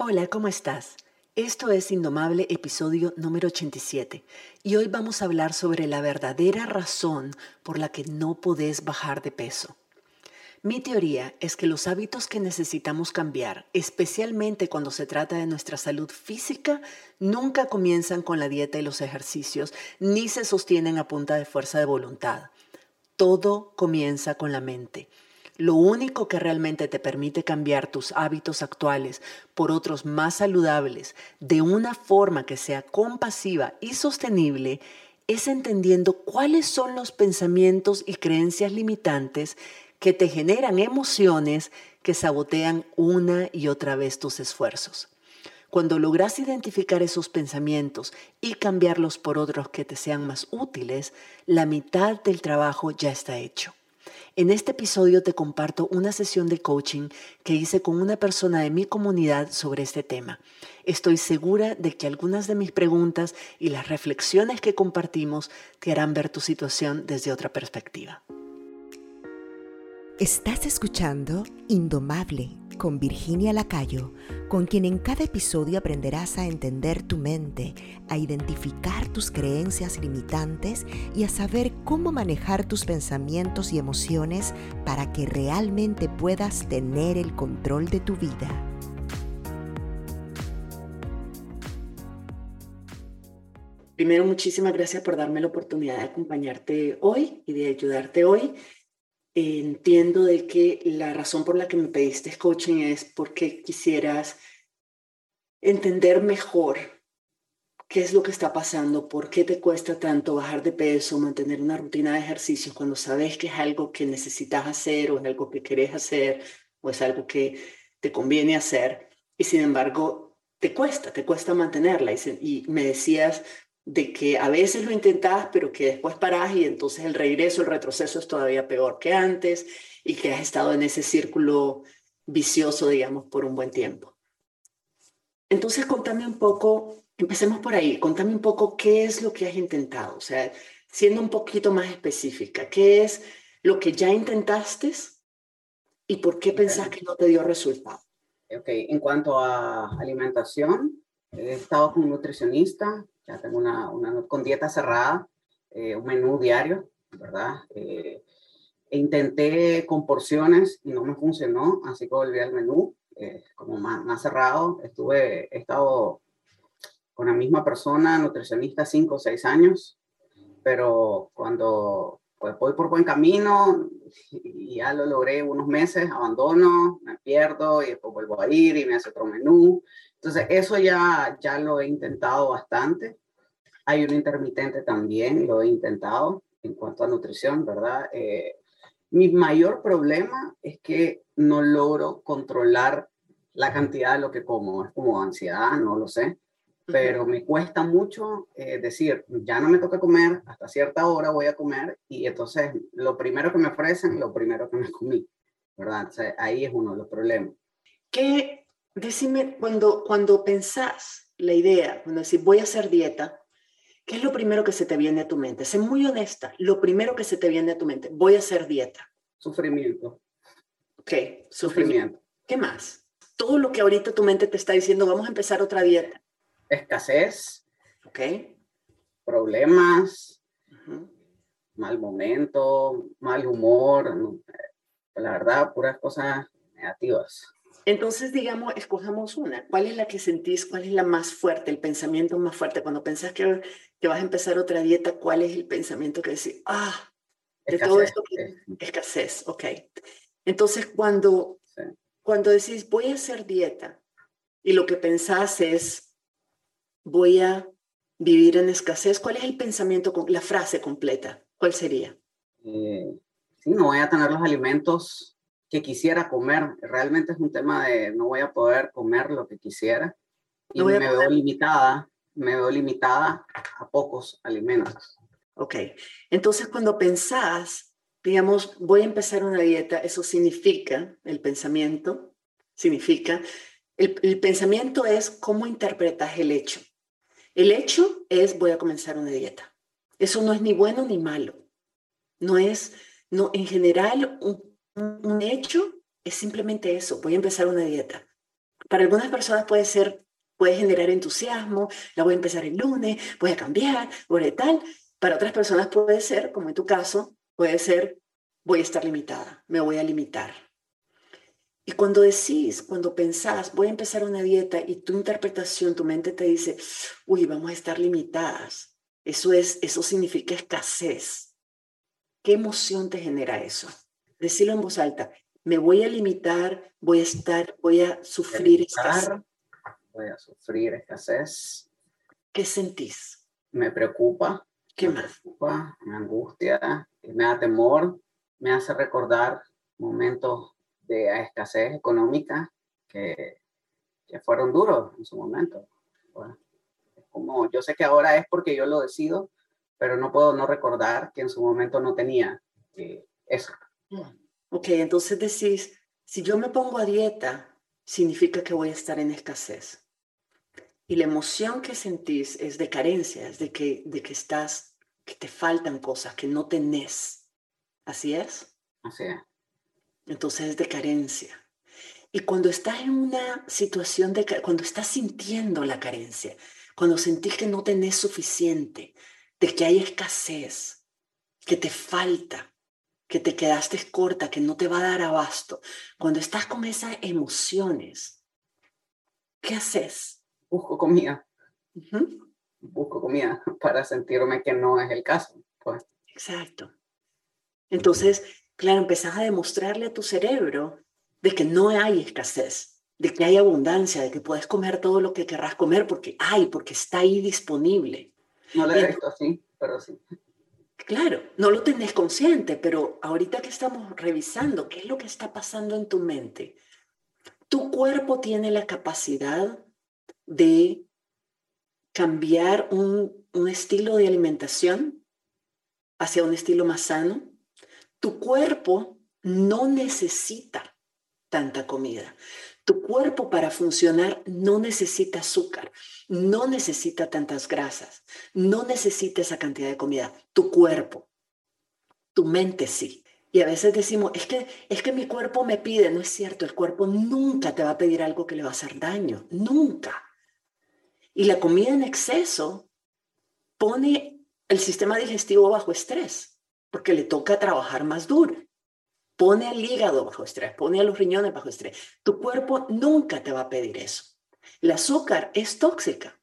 Hola, ¿cómo estás? Esto es Indomable, episodio número 87, y hoy vamos a hablar sobre la verdadera razón por la que no podés bajar de peso. Mi teoría es que los hábitos que necesitamos cambiar, especialmente cuando se trata de nuestra salud física, nunca comienzan con la dieta y los ejercicios, ni se sostienen a punta de fuerza de voluntad. Todo comienza con la mente. Lo único que realmente te permite cambiar tus hábitos actuales por otros más saludables de una forma que sea compasiva y sostenible es entendiendo cuáles son los pensamientos y creencias limitantes que te generan emociones que sabotean una y otra vez tus esfuerzos. Cuando logras identificar esos pensamientos y cambiarlos por otros que te sean más útiles, la mitad del trabajo ya está hecho. En este episodio te comparto una sesión de coaching que hice con una persona de mi comunidad sobre este tema. Estoy segura de que algunas de mis preguntas y las reflexiones que compartimos te harán ver tu situación desde otra perspectiva. Estás escuchando Indomable con Virginia Lacayo, con quien en cada episodio aprenderás a entender tu mente, a identificar tus creencias limitantes y a saber cómo manejar tus pensamientos y emociones para que realmente puedas tener el control de tu vida. Primero, muchísimas gracias por darme la oportunidad de acompañarte hoy y de ayudarte hoy entiendo de que la razón por la que me pediste coaching es porque quisieras entender mejor qué es lo que está pasando, por qué te cuesta tanto bajar de peso, mantener una rutina de ejercicios cuando sabes que es algo que necesitas hacer o es algo que querés hacer o es algo que te conviene hacer y sin embargo te cuesta, te cuesta mantenerla. Y, me decías, de que a veces lo intentas, pero que después paras y entonces el regreso, el retroceso es todavía peor que antes y que has estado en ese círculo vicioso, digamos, por un buen tiempo. Entonces, contame un poco, empecemos por ahí, contame un poco qué es lo que has intentado, o sea, siendo un poquito más específica, qué es lo que ya intentaste y por qué pensás que no te dio resultado. Ok, en cuanto a alimentación, he estado con un nutricionista ya tengo una, una con dieta cerrada, eh, un menú diario, ¿verdad? Eh, intenté con porciones y no me funcionó, así que volví al menú, eh, como más, más, cerrado. Estuve, he estado con la misma persona, nutricionista, cinco o seis años, pero cuando pues, voy por buen camino y ya lo logré unos meses, abandono, me pierdo y después vuelvo a ir y me hace otro menú. Entonces, eso ya, ya lo he intentado bastante. Hay un intermitente también, lo he intentado en cuanto a nutrición, ¿verdad? Eh, mi mayor problema es que no logro controlar la cantidad de lo que como. Es como ansiedad, no lo sé. Pero me cuesta mucho eh, decir, ya no me toca comer, hasta cierta hora voy a comer y entonces lo primero que me ofrecen, lo primero que me comí, ¿verdad? ahí es uno de los problemas. ¿Qué Decime, cuando, cuando pensás la idea, cuando decís voy a hacer dieta, ¿qué es lo primero que se te viene a tu mente? Sé muy honesta, lo primero que se te viene a tu mente, voy a hacer dieta. Sufrimiento. Ok, sufrimiento. ¿Qué más? Todo lo que ahorita tu mente te está diciendo, vamos a empezar otra dieta. Escasez. Ok. Problemas. Mal momento, mal humor. La verdad, puras cosas negativas. Entonces, digamos, escojamos una. ¿Cuál es la que sentís? ¿Cuál es la más fuerte, el pensamiento más fuerte? Cuando pensás que, que vas a empezar otra dieta, ¿cuál es el pensamiento que decís, ah, de todo esto que escasez, ok. Entonces, cuando, cuando decís, voy a hacer dieta, y lo que pensás es, voy a vivir en escasez, ¿cuál es el pensamiento, la frase completa? ¿Cuál sería? Eh, sí, no voy a tener los alimentos que quisiera comer. Realmente es un tema de no voy a poder comer lo que quisiera y me veo limitada, me veo limitada a pocos alimentos. Ok, entonces cuando pensás, digamos, voy a empezar una dieta, eso significa, el pensamiento significa, el, el pensamiento es cómo interpretas el hecho. El hecho es voy a comenzar una dieta. Eso no es ni bueno ni malo. No es, no, en general, un un hecho es simplemente eso, voy a empezar una dieta. Para algunas personas puede ser, puede generar entusiasmo, la voy a empezar el lunes, voy a cambiar, voy a tal. Para otras personas puede ser, como en tu caso, puede ser, voy a estar limitada, me voy a limitar. Y cuando decís, cuando pensás, voy a empezar una dieta y tu interpretación, tu mente te dice, uy, vamos a estar limitadas. Eso es, eso significa escasez. ¿Qué emoción te genera eso? Decirlo en voz alta. Me voy a limitar, voy a estar, voy a sufrir escasez. Voy a sufrir escasez. ¿Qué sentís? Me preocupa. ¿Qué me más? Preocupa, me angustia, me da temor, me hace recordar momentos de escasez económica que, que fueron duros en su momento. como yo sé que ahora es porque yo lo decido, pero no puedo no recordar que en su momento no tenía eh, eso. Ok, entonces decís, si yo me pongo a dieta, significa que voy a estar en escasez. Y la emoción que sentís es de carencia, es de que, de que estás, que te faltan cosas, que no tenés. ¿Así es? Así es. Entonces es de carencia. Y cuando estás en una situación de, cuando estás sintiendo la carencia, cuando sentís que no tenés suficiente, de que hay escasez, que te falta, que te quedaste corta, que no te va a dar abasto, cuando estás con esas emociones, ¿qué haces? Busco comida. Busco comida para sentirme que no es el caso. Pues. Exacto. Entonces, claro, empezás a demostrarle a tu cerebro de que no hay escasez, de que hay abundancia, de que puedes comer todo lo que querrás comer porque hay, porque está ahí disponible. No le resto así, pero sí. Claro, no lo tenés consciente, pero ahorita que estamos revisando qué es lo que está pasando en tu mente, tu cuerpo tiene la capacidad de cambiar un, un estilo de alimentación hacia un estilo más sano tu cuerpo no necesita tanta comida. Tu cuerpo para funcionar no necesita azúcar, no necesita tantas grasas, no necesita esa cantidad de comida. Tu cuerpo, tu mente sí. Y a veces decimos, es que, es que mi cuerpo me pide, no es cierto, el cuerpo nunca te va a pedir algo que le va a hacer daño, nunca. Y la comida en exceso pone el sistema digestivo bajo estrés porque le toca trabajar más duro. Pone el hígado bajo estrés, pone a los riñones bajo estrés. Tu cuerpo nunca te va a pedir eso. El azúcar es tóxica,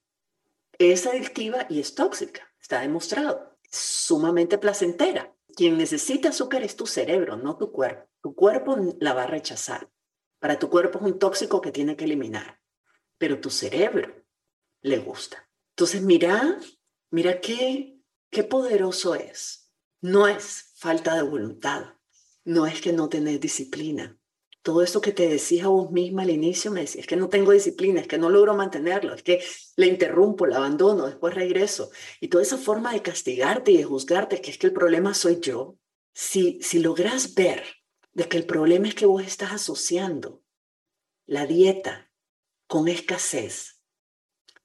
es adictiva y es tóxica, está demostrado. Sumamente placentera. Quien necesita azúcar es tu cerebro, no tu cuerpo. Tu cuerpo la va a rechazar. Para tu cuerpo es un tóxico que tiene que eliminar, pero tu cerebro le gusta. Entonces mira, mira qué, qué poderoso es no es falta de voluntad, no es que no tenés disciplina. Todo eso que te decía vos misma al inicio, me decía, es que no tengo disciplina, es que no logro mantenerlo, es que le interrumpo, la abandono, después regreso. Y toda esa forma de castigarte y de juzgarte, que es que el problema soy yo, si, si logras ver de que el problema es que vos estás asociando la dieta con escasez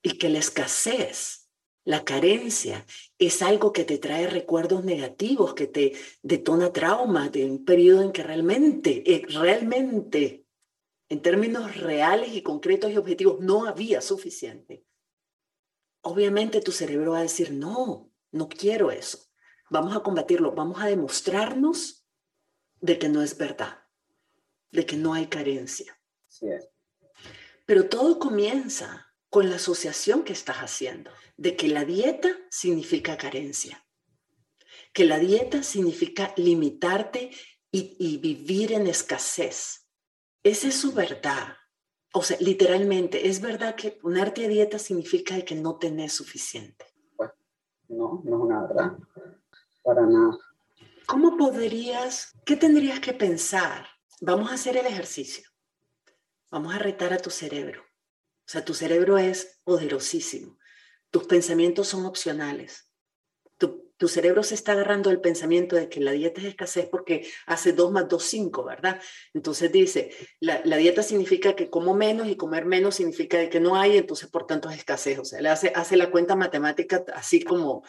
y que la escasez la carencia es algo que te trae recuerdos negativos, que te detona trauma de un periodo en que realmente, eh, realmente, en términos reales y concretos y objetivos, no había suficiente. Obviamente tu cerebro va a decir, no, no quiero eso. Vamos a combatirlo, vamos a demostrarnos de que no es verdad, de que no hay carencia. Pero todo comienza con la asociación que estás haciendo de que la dieta significa carencia, que la dieta significa limitarte y, vivir en escasez. Esa es su verdad. O sea, literalmente, ¿es verdad que ponerte a dieta significa que no tenés suficiente? Pues, no, no es una verdad. Para nada. ¿Cómo podrías, qué tendrías que pensar? Vamos a hacer el ejercicio. Vamos a retar a tu cerebro. O sea, tu cerebro es poderosísimo. Tus pensamientos son opcionales. Tu, cerebro se está agarrando el pensamiento de que la dieta es escasez porque hace 2 más 2, 5, ¿verdad? Entonces dice, la, dieta significa que como menos y comer menos significa que no hay, entonces por tanto es escasez. O sea, le hace, hace la cuenta matemática así como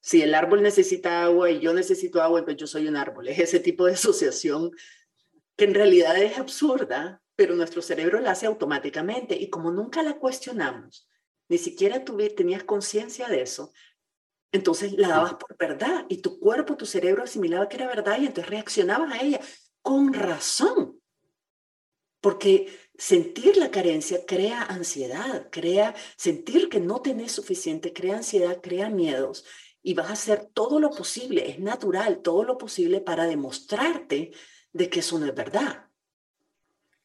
si el árbol necesita agua y yo necesito agua, pues yo soy un árbol. Es ese tipo de asociación que en realidad es absurda, pero nuestro cerebro la hace automáticamente y como nunca la cuestionamos, ni siquiera tuve, tenías conciencia de eso, entonces la dabas por verdad y tu cuerpo, tu cerebro asimilaba que era verdad y entonces reaccionabas a ella con razón. Porque sentir la carencia crea ansiedad, crea sentir que no tenés suficiente, crea ansiedad, crea miedos y vas a hacer todo lo posible, es natural, todo lo posible para demostrarte de que eso no es verdad.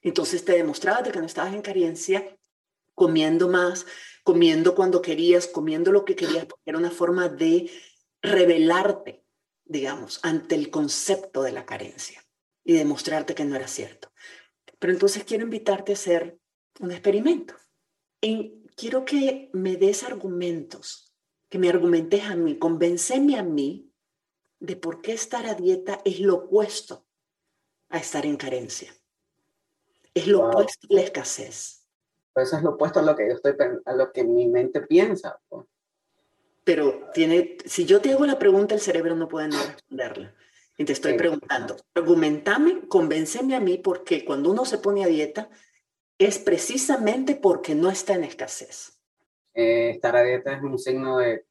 Entonces te demostrabas de que no estabas en carencia comiendo más, comiendo cuando querías, comiendo lo que querías, porque era una forma de revelarte, digamos, ante el concepto de la carencia y demostrarte que no era cierto. Pero entonces quiero invitarte a hacer un experimento. En, quiero que me des argumentos, que me argumentes a mí, convenceme a mí de por qué estar a dieta es lo opuesto a estar en carencia. Es lo opuesto a la escasez. eso es lo opuesto a lo que yo estoy a lo que mi mente piensa. Pues. Pero tiene, si yo te hago la pregunta, el cerebro no puede no responderla. Y te estoy preguntando, argumentame, convénceme a mí porque cuando uno se pone a dieta es precisamente porque no está en escasez. Eh, estar a dieta es un signo de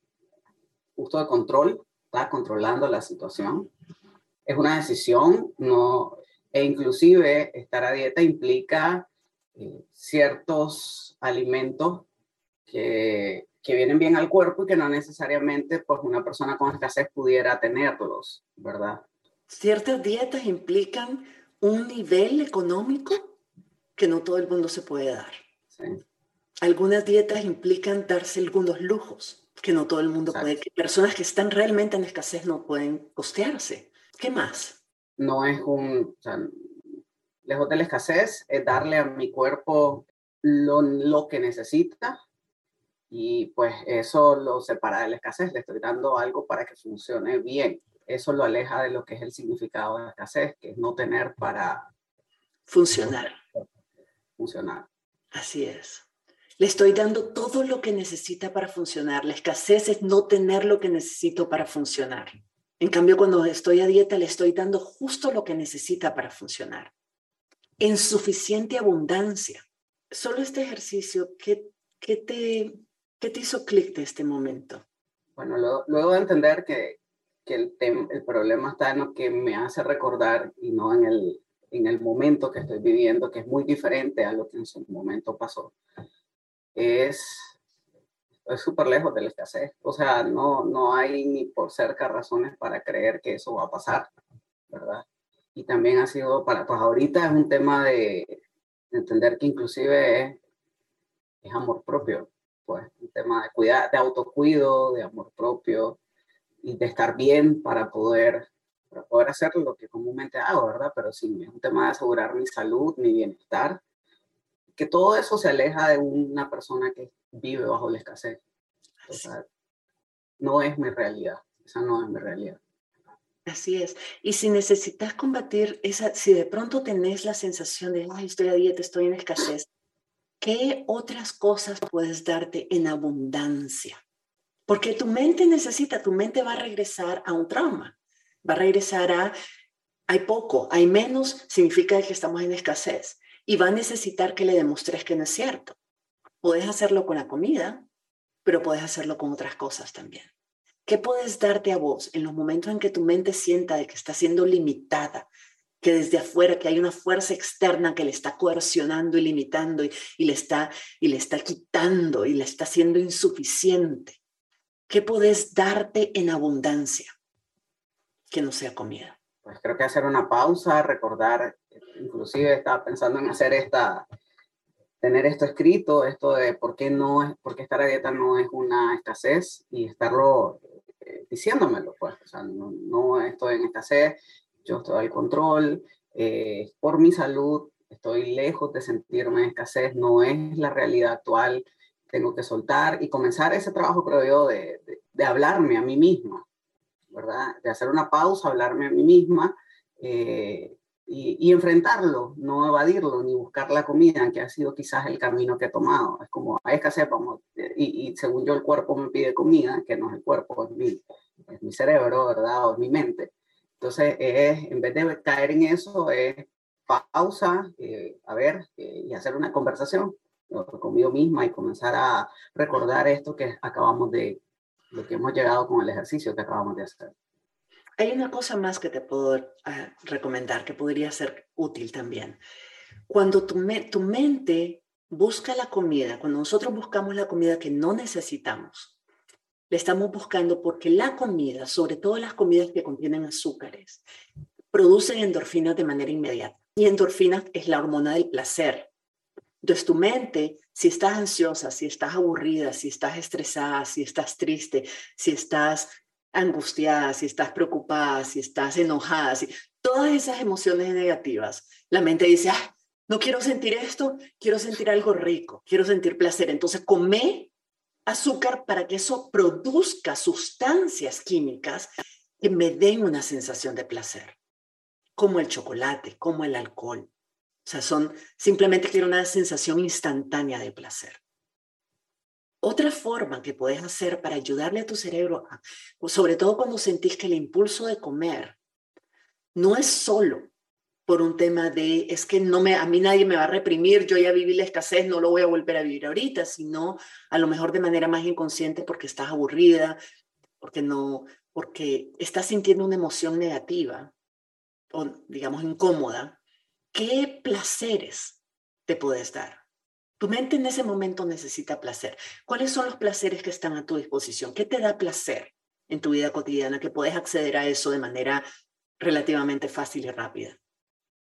justo de control, está controlando la situación. Es una decisión, no, e inclusive estar a dieta implica eh, ciertos alimentos que, que, vienen bien al cuerpo y que no necesariamente pues una persona con escasez pudiera tenerlos, ¿verdad? ciertas dietas implican un nivel económico que no todo el mundo se puede dar. Algunas dietas implican darse algunos lujos que no todo el mundo puede, que personas que están realmente en escasez no pueden costearse. ¿Qué más? No es un, o sea, lejos de la escasez, es darle a mi cuerpo lo, lo que necesita y pues eso lo separa de la escasez, le estoy dando algo para que funcione bien eso lo aleja de lo que es el significado de escasez, que es no tener para funcionar. Funcionar. Así es. Le estoy dando todo lo que necesita para funcionar. La escasez es no tener lo que necesito para funcionar. En cambio, cuando estoy a dieta, le estoy dando justo lo que necesita para funcionar. En suficiente abundancia. Solo este ejercicio, ¿qué, qué te, qué te hizo clic de este momento? Bueno, luego de entender que, que el, el problema está en lo que me hace recordar y no en el, en el momento que estoy viviendo, que es muy diferente a lo que en su momento pasó. Es es súper lejos de la escasez. O sea, no, no hay ni por cerca razones para creer que eso va a pasar, ¿verdad? Y también ha sido para, pues ahorita es un tema de, entender que inclusive es, es, amor propio, pues un tema de cuidar, de autocuido, de amor propio, y de estar bien para poder, para poder hacer lo que comúnmente hago, ¿verdad? Pero sí, es un tema de asegurar mi salud, mi bienestar, que todo eso se aleja de una persona que vive bajo la escasez. O sea, no es mi realidad, esa no es mi realidad. Así es. Y si necesitas combatir esa, si de pronto tenés la sensación de, ay, estoy a dieta, estoy en escasez, ¿qué otras cosas puedes darte en abundancia? Porque tu mente necesita, tu mente va a regresar a un trauma, va a regresar a, hay poco, hay menos, significa que estamos en escasez y va a necesitar que le demuestres que no es cierto. Puedes hacerlo con la comida, pero puedes hacerlo con otras cosas también. ¿Qué puedes darte a vos en los momentos en que tu mente sienta de que está siendo limitada, que desde afuera, que hay una fuerza externa que le está coercionando y limitando y, le, está, y le está quitando y le está haciendo insuficiente? ¿Qué puedes darte en abundancia que no sea comida? Pues creo que hacer una pausa, recordar, inclusive estaba pensando en hacer esta, tener esto escrito, esto de por qué no es, por qué estar a dieta no es una escasez y estarlo eh, diciéndomelo, pues, o sea, no, estoy en escasez, yo estoy al control, eh, por mi salud, estoy lejos de sentirme en escasez, no es la realidad actual, tengo que soltar y comenzar ese trabajo, creo yo, de, de, hablarme a mí misma, ¿verdad? De hacer una pausa, hablarme a mí misma eh, y, y, enfrentarlo, no evadirlo, ni buscar la comida, que ha sido quizás el camino que he tomado. Es como, hay hacer, vamos, y, y, según yo el cuerpo me pide comida, que no es el cuerpo, es mi, es mi cerebro, ¿verdad? O es mi mente. Entonces, es, en vez de caer en eso, es pausa, eh, a ver, eh, y hacer una conversación conmigo misma y comenzar a recordar esto que acabamos de, lo que hemos llegado con el ejercicio que acabamos de hacer. Hay una cosa más que te puedo recomendar que podría ser útil también. Cuando tu, tu mente busca la comida, cuando nosotros buscamos la comida que no necesitamos, le estamos buscando porque la comida, sobre todo las comidas que contienen azúcares, producen endorfinas de manera inmediata. Y endorfinas es la hormona del placer. Entonces tu mente, si estás ansiosa, si estás aburrida, si estás estresada, si estás triste, si estás angustiada, si estás preocupada, si estás enojada, si, todas esas emociones negativas, la mente dice, ah, no quiero sentir esto, quiero sentir algo rico, quiero sentir placer. Entonces come azúcar para que eso produzca sustancias químicas que me den una sensación de placer como el chocolate, como el alcohol. O sea, son simplemente quiero una sensación instantánea de placer. Otra forma que puedes hacer para ayudarle a tu cerebro, sobre todo cuando sentís que el impulso de comer no es solo por un tema de, es que no me, a mí nadie me va a reprimir, yo ya viví la escasez, no lo voy a volver a vivir ahorita, sino a lo mejor de manera más inconsciente porque estás aburrida, porque no, porque estás sintiendo una emoción negativa o digamos incómoda, ¿qué placeres te puedes dar? Tu mente en ese momento necesita placer. ¿Cuáles son los placeres que están a tu disposición? ¿Qué te da placer en tu vida cotidiana que puedes acceder a eso de manera relativamente fácil y rápida?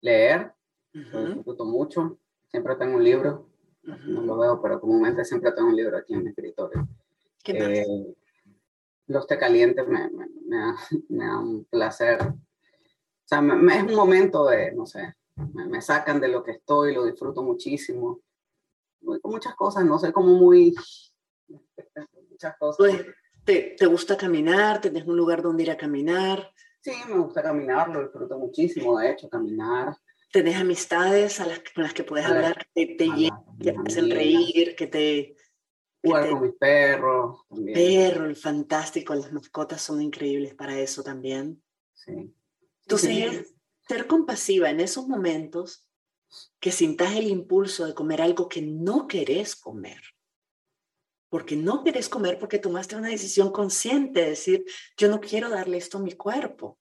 Leer, lo disfruto mucho. Siempre tengo un libro. No lo veo, pero comúnmente siempre tengo un libro aquí en mi escritorio. ¿Qué eh, los té calientes me, me, me dan un placer o sea, es un momento de, no sé, me, sacan de lo que estoy, lo disfruto muchísimo. Con muchas cosas, no sé, como muy... Muchas cosas. Pues, ¿te, ¿Te gusta caminar? ¿Tenés un lugar donde ir a caminar? Sí, me gusta caminar, lo disfruto muchísimo, de hecho, caminar. ¿Tenés amistades a las, con las que puedes hablar, que te, que te hacen reír, que te... Jugar con mis perros. Perro, el fantástico, las mascotas son increíbles para eso también. Sí. Entonces, ser compasiva en esos momentos que sintas el impulso de comer algo que no querés comer. Porque no querés comer porque tomaste una decisión consciente de decir, yo no quiero darle esto a mi cuerpo.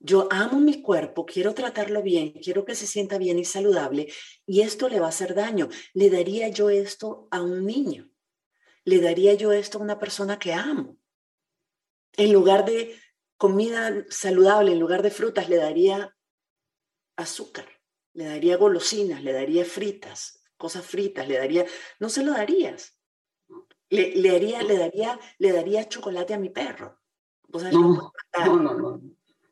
Yo amo mi cuerpo, quiero tratarlo bien, quiero que se sienta bien y saludable y esto le va a hacer daño. ¿Le daría yo esto a un niño? ¿Le daría yo esto a una persona que amo? En lugar de comida saludable en lugar de frutas le daría azúcar, le daría golosinas, le daría fritas, cosas fritas, le daría, no se lo darías. Le, le, haría, le, daría, le daría chocolate a mi perro. no, no, no,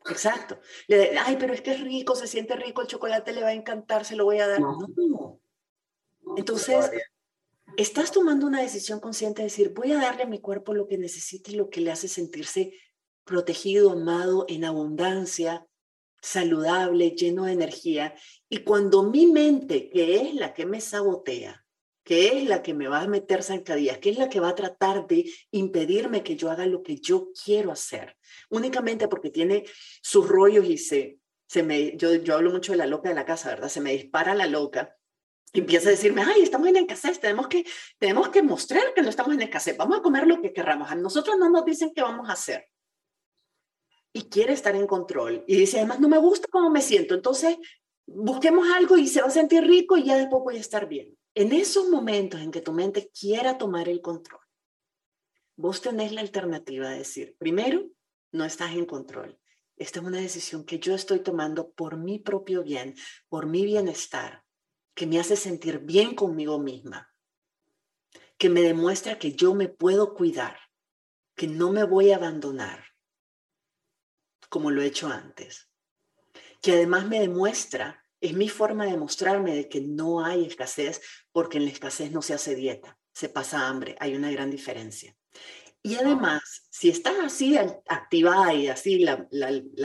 Exacto. Le, Ay, pero es que es rico, se siente rico, el chocolate le va a encantar, se lo voy a dar. No. Entonces, estás tomando una decisión consciente de decir, voy a darle a mi cuerpo lo que necesite y lo que le hace sentirse protegido, amado, en abundancia, saludable, lleno de energía. Y cuando mi mente, que es la que me sabotea, que es la que me va a meter zancadillas, que es la que va a tratar de impedirme que yo haga lo que yo quiero hacer, únicamente porque tiene sus rollos y se, se me, yo, yo hablo mucho de la loca de la casa, ¿verdad? Se me dispara la loca empieza a decirme, ay, estamos en escasez, tenemos que, tenemos que mostrar que no estamos en escasez, vamos a comer lo que querramos. A nosotros no nos dicen qué vamos a hacer y quiere estar en control. Y dice, además, no me gusta cómo me siento. Entonces, busquemos algo y se va a sentir rico y ya después voy a estar bien. En esos momentos en que tu mente quiera tomar el control, vos tenés la alternativa de decir, primero, no estás en control. Esta es una decisión que yo estoy tomando por mi propio bien, por mi bienestar, que me hace sentir bien conmigo misma, que me demuestra que yo me puedo cuidar, que no me voy a abandonar, como lo he hecho antes, que además me demuestra, es mi forma de mostrarme de que no hay escasez, porque en la escasez no se hace dieta, se pasa hambre, hay una gran diferencia. Y además, si estás así activada y así la,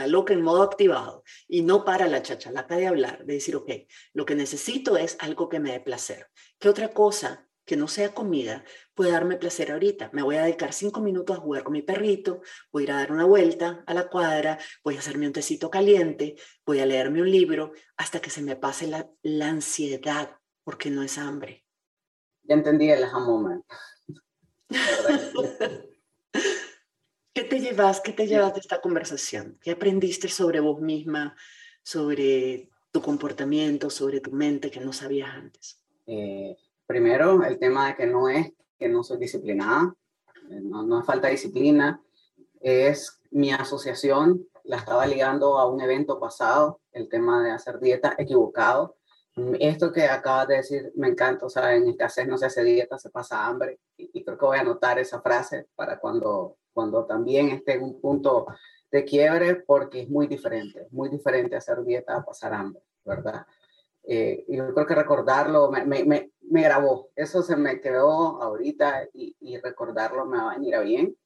loca en modo activado y no para la chachalaca de hablar, de decir, ok, lo que necesito es algo que me dé placer. ¿Qué otra cosa que no sea comida puede darme placer ahorita. Me voy a dedicar cinco minutos a jugar con mi perrito, voy a ir a dar una vuelta a la cuadra, voy a hacerme un tecito caliente, voy a leerme un libro hasta que se me pase la, la ansiedad, porque no es hambre. Ya entendí el moment. ¿Qué te llevas, qué te llevas de esta conversación? ¿Qué aprendiste sobre vos misma, sobre tu comportamiento, sobre tu mente que no sabías antes? Eh, primero, el tema de que no es que no soy disciplinada, eh, no, no es falta de disciplina, es mi asociación, la estaba ligando a un evento pasado, el tema de hacer dieta equivocado. Esto que acabas de decir me encanta, o sea, en escasez no se hace dieta, se pasa hambre, y, creo que voy a anotar esa frase para cuando, cuando también esté en un punto de quiebre, porque es muy diferente, muy diferente hacer dieta a pasar hambre, ¿verdad? Eh, y yo creo que recordarlo me, me, me, grabó, eso se me quedó ahorita y, y, recordarlo me va a venir bien,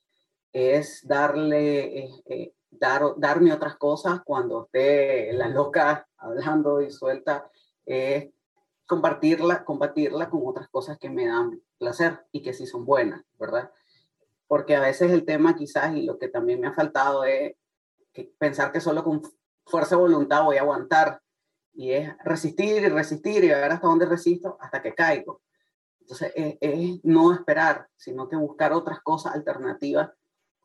es darle, eh, eh, dar, darme otras cosas cuando esté la loca hablando y suelta, es compartirla, compartirla con otras cosas que me dan placer y que sí son buenas, ¿verdad? Porque a veces el tema quizás y lo que también me ha faltado es pensar que solo con fuerza de voluntad voy a aguantar y es resistir y resistir y ver hasta dónde resisto hasta que caigo. Entonces, es, no esperar, sino que buscar otras cosas alternativas.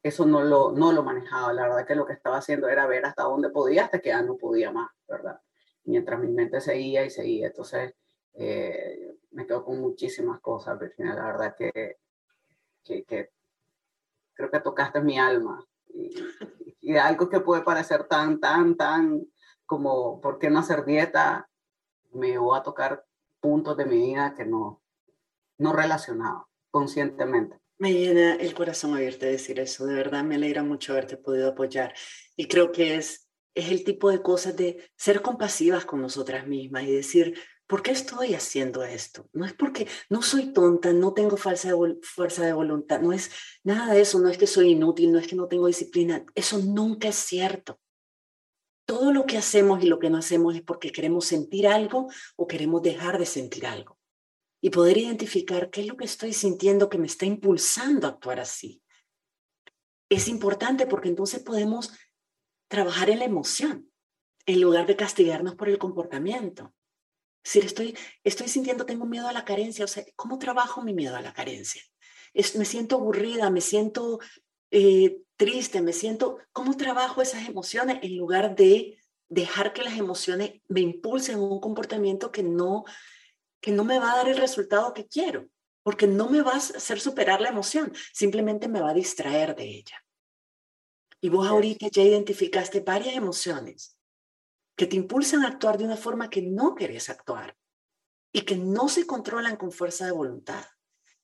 Eso no lo, no lo manejaba. La verdad que lo que estaba haciendo era ver hasta dónde podía, hasta que ya no podía más, ¿verdad? Mientras mi mente seguía y seguía. Entonces, eh, me quedo con muchísimas cosas, Virginia. La verdad que, que, que creo que tocaste mi alma. Y, y algo que puede parecer tan, tan, tan como por qué no hacer dieta, me voy a tocar puntos de mi vida que no, no relacionaba conscientemente. Me llena el corazón oírte decir eso, de verdad me alegra mucho haberte podido apoyar y creo que es, es el tipo de cosas de ser compasivas con nosotras mismas y decir, ¿por qué estoy haciendo esto? No es porque no soy tonta, no tengo falsa de fuerza de voluntad, no es nada de eso, no es que soy inútil, no es que no tengo disciplina, eso nunca es cierto todo lo que hacemos y lo que no hacemos es porque queremos sentir algo o queremos dejar de sentir algo. Y poder identificar qué es lo que estoy sintiendo que me está impulsando a actuar así. Es importante porque entonces podemos trabajar en la emoción en lugar de castigarnos por el comportamiento. Si estoy, estoy sintiendo, tengo miedo a la carencia, o sea, ¿cómo trabajo mi miedo a la carencia? Es, me siento aburrida, me siento eh, triste, me siento, ¿cómo trabajo esas emociones en lugar de dejar que las emociones me impulsen un comportamiento que no, que no me va a dar el resultado que quiero? Porque no me va a hacer superar la emoción, simplemente me va a distraer de ella. Y vos ahorita ya identificaste varias emociones que te impulsan a actuar de una forma que no querés actuar y que no se controlan con fuerza de voluntad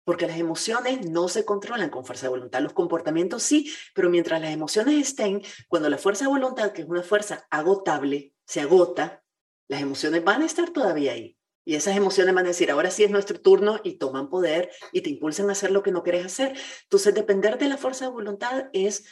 porque las emociones no se controlan con fuerza de voluntad, los comportamientos sí, pero mientras las emociones estén, cuando la fuerza de voluntad, que es una fuerza agotable, se agota, las emociones van a estar todavía ahí. Y esas emociones van a decir, ahora sí es nuestro turno y toman poder y te impulsan a hacer lo que no quieres hacer. Entonces, depender de la fuerza de voluntad es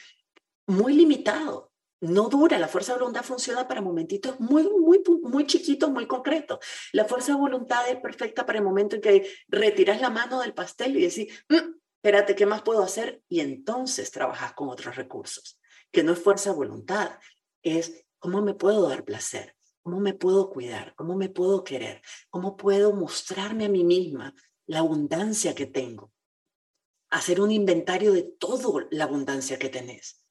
muy limitado no dura, la fuerza de voluntad funciona para momentitos muy, muy, muy chiquitos, muy concretos. La fuerza de voluntad es perfecta para el momento en que retiras la mano del pastel y decís, mm, espérate, ¿qué más puedo hacer? Y entonces trabajas con otros recursos, que no es fuerza de voluntad, es cómo me puedo dar placer, cómo me puedo cuidar, cómo me puedo querer, cómo puedo mostrarme a mí misma la abundancia que tengo. Hacer un inventario de toda la abundancia que tenés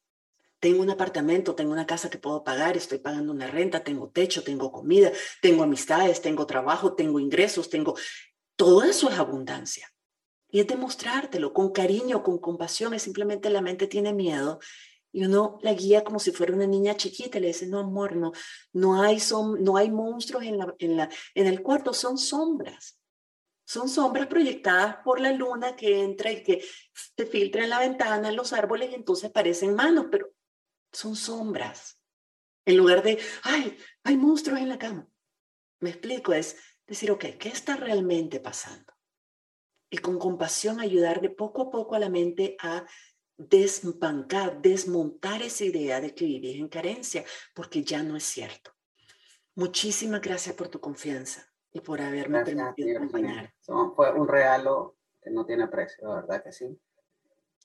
tengo un apartamento, tengo una casa que puedo pagar, estoy pagando una renta, tengo techo, tengo comida, tengo amistades, tengo trabajo, tengo ingresos, tengo... Todo eso es abundancia. Y es demostrártelo con cariño, con compasión, es simplemente la mente tiene miedo y uno la guía como si fuera una niña chiquita le dice, no, amor, no, no, hay, son, no hay monstruos en, la, en, la, en el cuarto, son sombras. Son sombras proyectadas por la luna que entra y que se filtra en la ventana, en los árboles, y entonces parecen manos, pero son sombras. En lugar de, ay, hay monstruos en la cama. Me explico, es decir, ok, ¿qué está realmente pasando? Y con compasión ayudar de poco a poco a la mente a desbancar, desmontar esa idea de que vivís en carencia, porque ya no es cierto. Muchísimas gracias por tu confianza Y por haberme permitido acompañar. fue un regalo que no tiene precio, la verdad que sí.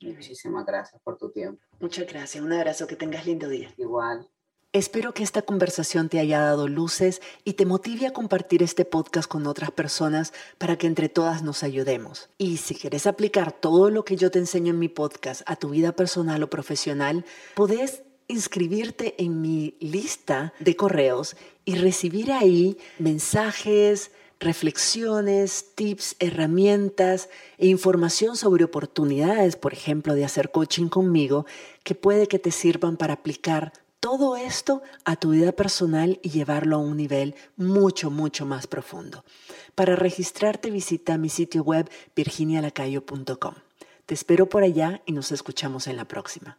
Muchísimas gracias por tu tiempo. Muchas gracias. Un abrazo. Que tengas lindo día. Igual. Espero que esta conversación te haya dado luces y te motive a compartir este podcast con otras personas para que entre todas nos ayudemos. Y si quieres aplicar todo lo que yo te enseño en mi podcast a tu vida personal o profesional, podés inscribirte en mi lista de correos y recibir ahí mensajes, reflexiones, tips, herramientas e información sobre oportunidades, por ejemplo, de hacer coaching conmigo, que puede que te sirvan para aplicar todo esto a tu vida personal y llevarlo a un nivel mucho, mucho más profundo. Para registrarte visita mi sitio web virginialacayo.com. Te espero por allá y nos escuchamos en la próxima.